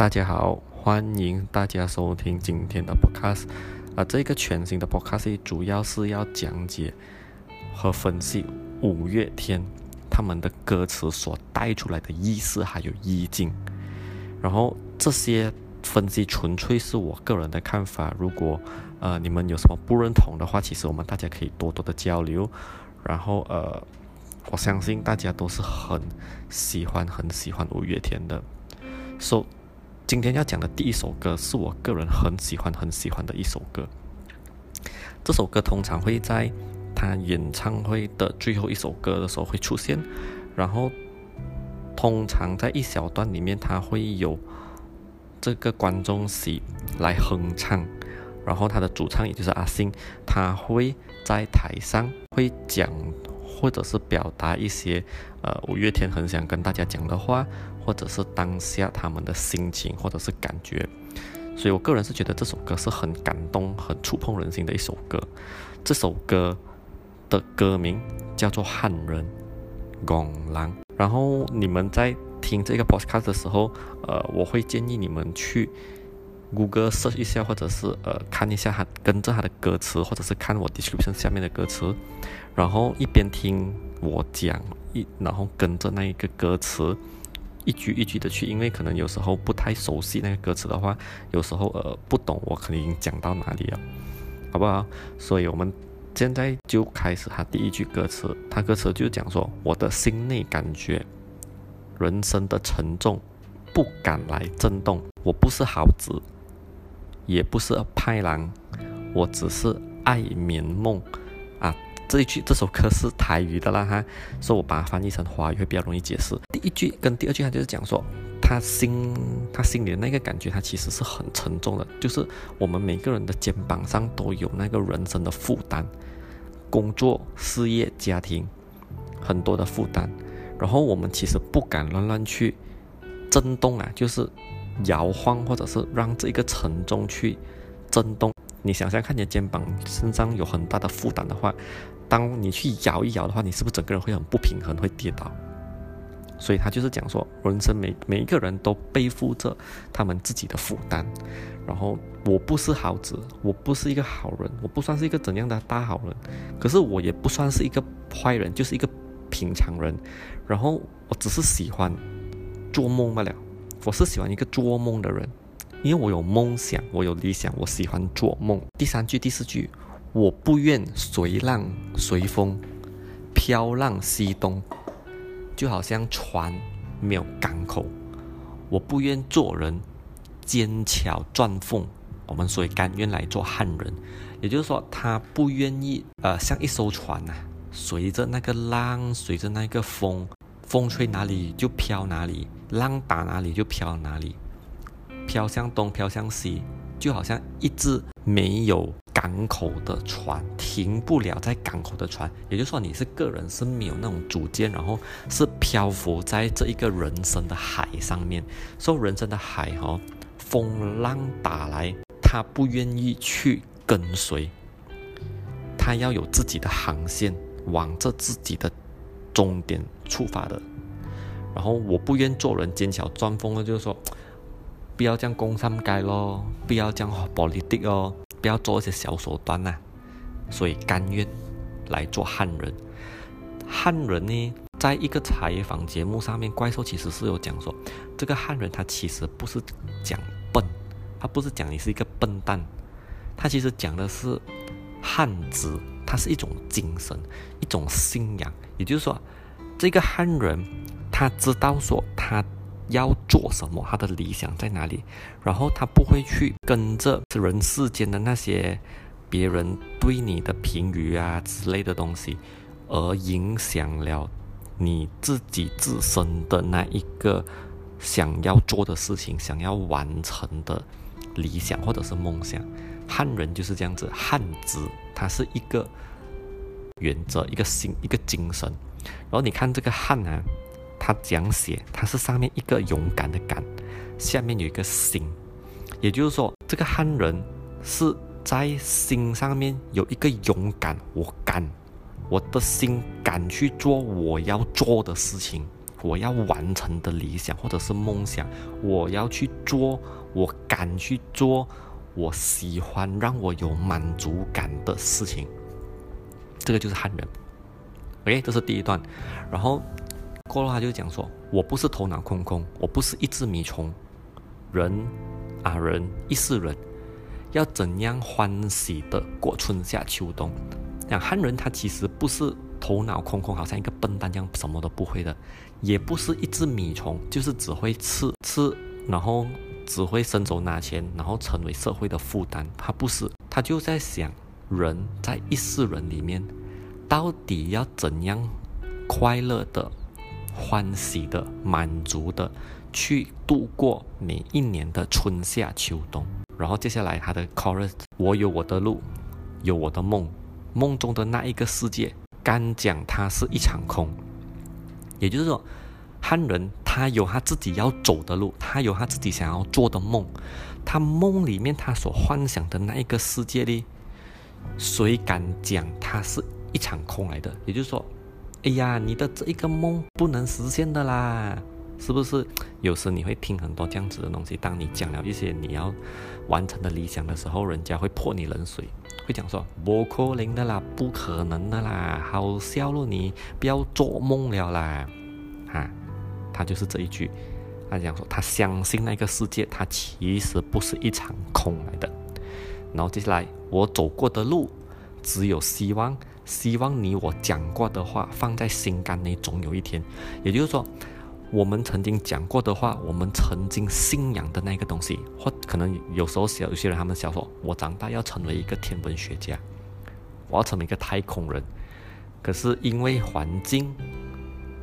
大家好，欢迎大家收听今天的 podcast。啊，这个全新的 podcast 主要是要讲解和分析五月天他们的歌词所带出来的意思还有意境。然后这些分析纯粹是我个人的看法，如果呃你们有什么不认同的话，其实我们大家可以多多的交流。然后呃。我相信大家都是很喜欢、很喜欢五月天的。So，今天要讲的第一首歌是我个人很喜欢、很喜欢的一首歌。这首歌通常会在他演唱会的最后一首歌的时候会出现，然后通常在一小段里面，他会有这个观众席来哼唱，然后他的主唱也就是阿信，他会在台上会讲。或者是表达一些，呃，五月天很想跟大家讲的话，或者是当下他们的心情，或者是感觉，所以我个人是觉得这首歌是很感动、很触碰人心的一首歌。这首歌的歌名叫做《汉人戆人》，然后你们在听这个 podcast 的时候，呃，我会建议你们去。谷歌 search 一下，或者是呃看一下他跟着他的歌词，或者是看我 description 下面的歌词，然后一边听我讲一，然后跟着那一个歌词一句一句的去，因为可能有时候不太熟悉那个歌词的话，有时候呃不懂我可能已经讲到哪里了，好不好？所以我们现在就开始他第一句歌词，他歌词就讲说：我的心内感觉人生的沉重不敢来震动，我不是好子。也不是派郎，我只是爱眠梦！这一句这首歌是台语的啦哈，所以我把它翻译成华语会比较容易解释。第一句跟第二句，他就是讲说，他心他心里的那个感觉，他其实是很沉重的，就是我们每个人的肩膀上都有那个人生的负担，工作、事业、家庭，很多的负担，然后我们其实不敢乱乱去震动啊，就是。摇晃，或者是让这个沉重去震动。你想想看，你的肩膀身上有很大的负担的话，当你去摇一摇的话，你是不是整个人会很不平衡，会跌倒？所以他就是讲说，人生每每一个人都背负着他们自己的负担。然后我不是好子，我不是一个好人，我不算是一个怎样的大好人，可是我也不算是一个坏人，就是一个平常人。然后我只是喜欢做梦罢了。我是喜欢一个做梦的人，因为我有梦想，我有理想，我喜欢做梦。第三句、第四句，我不愿随浪随风飘浪西东，就好像船没有港口。我不愿做人尖巧钻缝，我们所以甘愿来做汉人。也就是说，他不愿意呃，像一艘船呐、啊，随着那个浪，随着那个风。风吹哪里就飘哪里，浪打哪里就飘哪里，飘向东，飘向西，就好像一只没有港口的船，停不了在港口的船。也就是说，你是个人是没有那种主见，然后是漂浮在这一个人生的海上面。说人生的海哈、哦，风浪打来，他不愿意去跟随，他要有自己的航线，往着自己的。终点出发的，然后我不愿做人奸巧钻风的，就是说，不要这样攻三街咯，不要这样暴力的哦，不要做一些小手段呐、啊，所以甘愿来做汉人。汉人呢，在一个采访节目上面，怪兽其实是有讲说，这个汉人他其实不是讲笨，他不是讲你是一个笨蛋，他其实讲的是汉子。它是一种精神，一种信仰。也就是说，这个汉人他知道说他要做什么，他的理想在哪里，然后他不会去跟着人世间的那些别人对你的评语啊之类的东西，而影响了你自己自身的那一个想要做的事情，想要完成的理想或者是梦想。汉人就是这样子，汉子它是一个原则，一个心，一个精神。然后你看这个汉啊，它讲写，它是上面一个勇敢的敢，下面有一个心，也就是说，这个汉人是在心上面有一个勇敢，我敢，我的心敢去做我要做的事情，我要完成的理想或者是梦想，我要去做，我敢去做，我喜欢让我有满足感的事情，这个就是汉人。OK，这是第一段，然后过了他就讲说，我不是头脑空空，我不是一只米虫，人啊人一世人，要怎样欢喜的过春夏秋冬？讲汉人他其实不是。头脑空空，好像一个笨蛋一样，什么都不会的，也不是一只米虫，就是只会吃吃，然后只会伸手拿钱，然后成为社会的负担。他不是，他就在想，人在一世人里面，到底要怎样快乐的、欢喜的、满足的去度过每一年的春夏秋冬。然后接下来他的 chorus，我有我的路，有我的梦，梦中的那一个世界。敢讲它是一场空，也就是说，汉人他有他自己要走的路，他有他自己想要做的梦，他梦里面他所幻想的那一个世界里，谁敢讲它是一场空来的？也就是说，哎呀，你的这一个梦不能实现的啦，是不是？有时你会听很多这样子的东西，当你讲了一些你要完成的理想的时候，人家会泼你冷水。会讲说不可能的啦，不可能的啦，好笑了，你不要做梦了啦，啊，他就是这一句，他讲说他相信那个世界，他其实不是一场空来的。然后接下来我走过的路只有希望，希望你我讲过的话放在心肝内，总有一天，也就是说。我们曾经讲过的话，我们曾经信仰的那个东西，或可能有时候小有些人他们想说，我长大要成为一个天文学家，我要成为一个太空人。可是因为环境、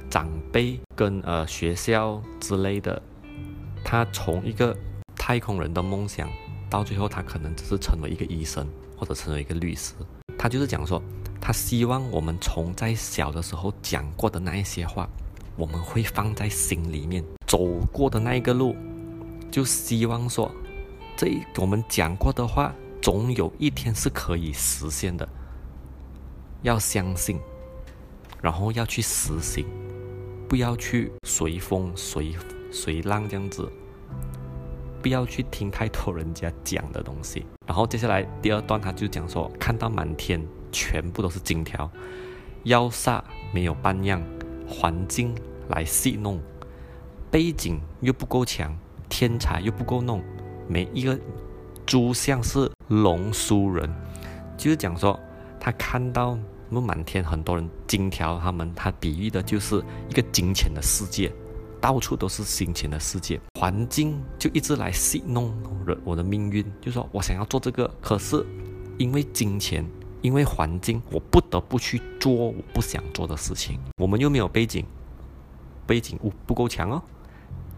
长辈跟呃学校之类的，他从一个太空人的梦想，到最后他可能只是成为一个医生或者成为一个律师。他就是讲说，他希望我们从在小的时候讲过的那一些话。我们会放在心里面，走过的那一个路，就希望说，这我们讲过的话，总有一天是可以实现的。要相信，然后要去实行，不要去随风随随浪这样子，不要去听太多人家讲的东西。然后接下来第二段，他就讲说，看到满天全部都是金条，要煞没有半样。环境来戏弄，背景又不够强，天才又不够弄，每一个猪像是龙书人，就是讲说他看到那满天很多人金条，他们他比喻的就是一个金钱的世界，到处都是金钱的世界，环境就一直来戏弄人我的命运，就说我想要做这个，可是因为金钱。因为环境，我不得不去做我不想做的事情。我们又没有背景，背景不不够强哦，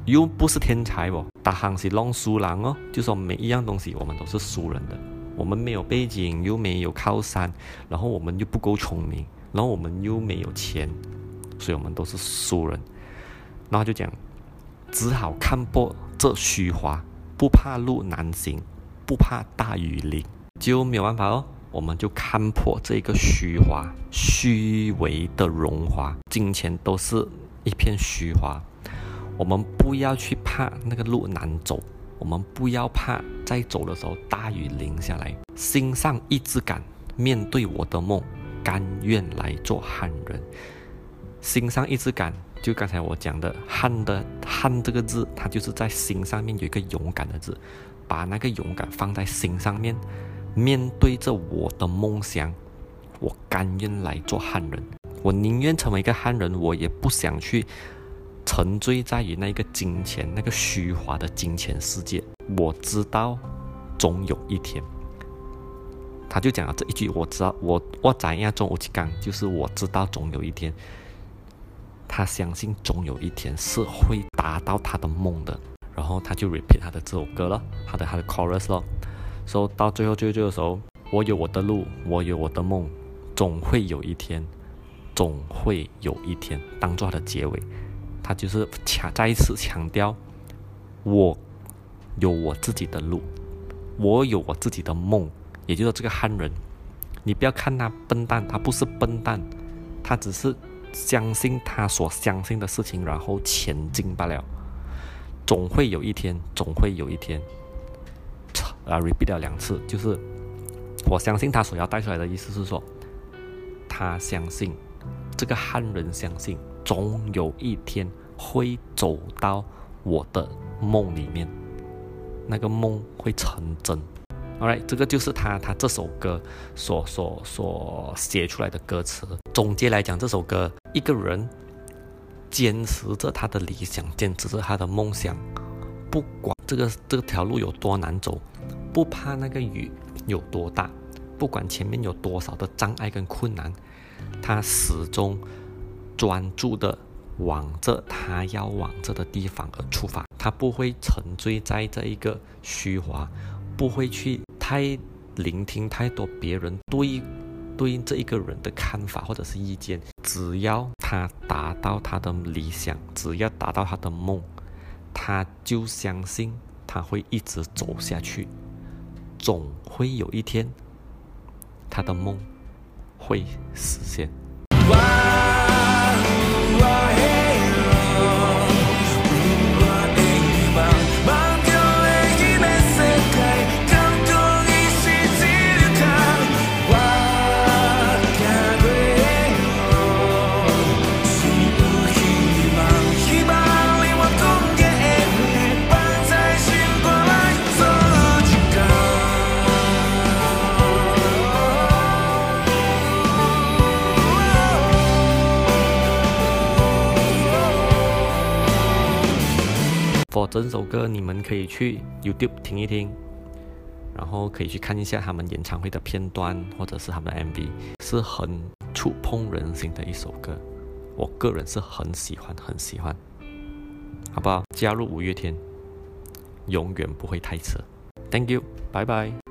又不是天才哦，大行是弄书郎哦，就说每一样东西我们都是输人的。我们没有背景，又没有靠山，然后我们又不够聪明，然后我们又没有钱，所以我们都是输人。然后就讲，只好看破这虚华，不怕路难行，不怕大雨淋，就没有办法哦。我们就看破这个虚华、虚伪的荣华，金钱都是一片虚华。我们不要去怕那个路难走，我们不要怕在走的时候大雨淋下来。心上一直敢面对我的梦，甘愿来做汉人。心上一直敢，就刚才我讲的“汉”的“汉”这个字，它就是在心上面有一个勇敢的字，把那个勇敢放在心上面。面对着我的梦想，我甘愿来做汉人。我宁愿成为一个汉人，我也不想去沉醉在于那个金钱、那个虚华的金钱世界。我知道，总有一天，他就讲了这一句：“我知道，我我怎样做我去干，就是我知道总有一天。”他相信总有一天是会达到他的梦的。然后他就 repeat 他的这首歌了，他的他的 chorus 了。说到最后，最后这个时候，我有我的路，我有我的梦，总会有一天，总会有一天，当做他的结尾，他就是强再一次强调，我有我自己的路，我有我自己的梦，也就是这个汉人，你不要看他笨蛋，他不是笨蛋，他只是相信他所相信的事情，然后前进罢了。总会有一天，总会有一天，啊，repeat 了两次，就是我相信他所要带出来的意思是说，他相信这个汉人相信，总有一天会走到我的梦里面，那个梦会成真。All right，这个就是他他这首歌所所所写出来的歌词。总结来讲，这首歌一个人坚持着他的理想，坚持着他的梦想，不管这个这条路有多难走，不怕那个雨有多大，不管前面有多少的障碍跟困难，他始终专注的往着他要往着的地方而出发。他不会沉醉在这一个虚华，不会去。太聆听太多别人对对这一个人的看法或者是意见，只要他达到他的理想，只要达到他的梦，他就相信他会一直走下去，总会有一天他的梦会实现。整首歌，你们可以去 YouTube 听一听，然后可以去看一下他们演唱会的片段，或者是他们的 MV，是很触碰人心的一首歌。我个人是很喜欢，很喜欢，好不好？加入五月天，永远不会太迟。Thank you，拜拜。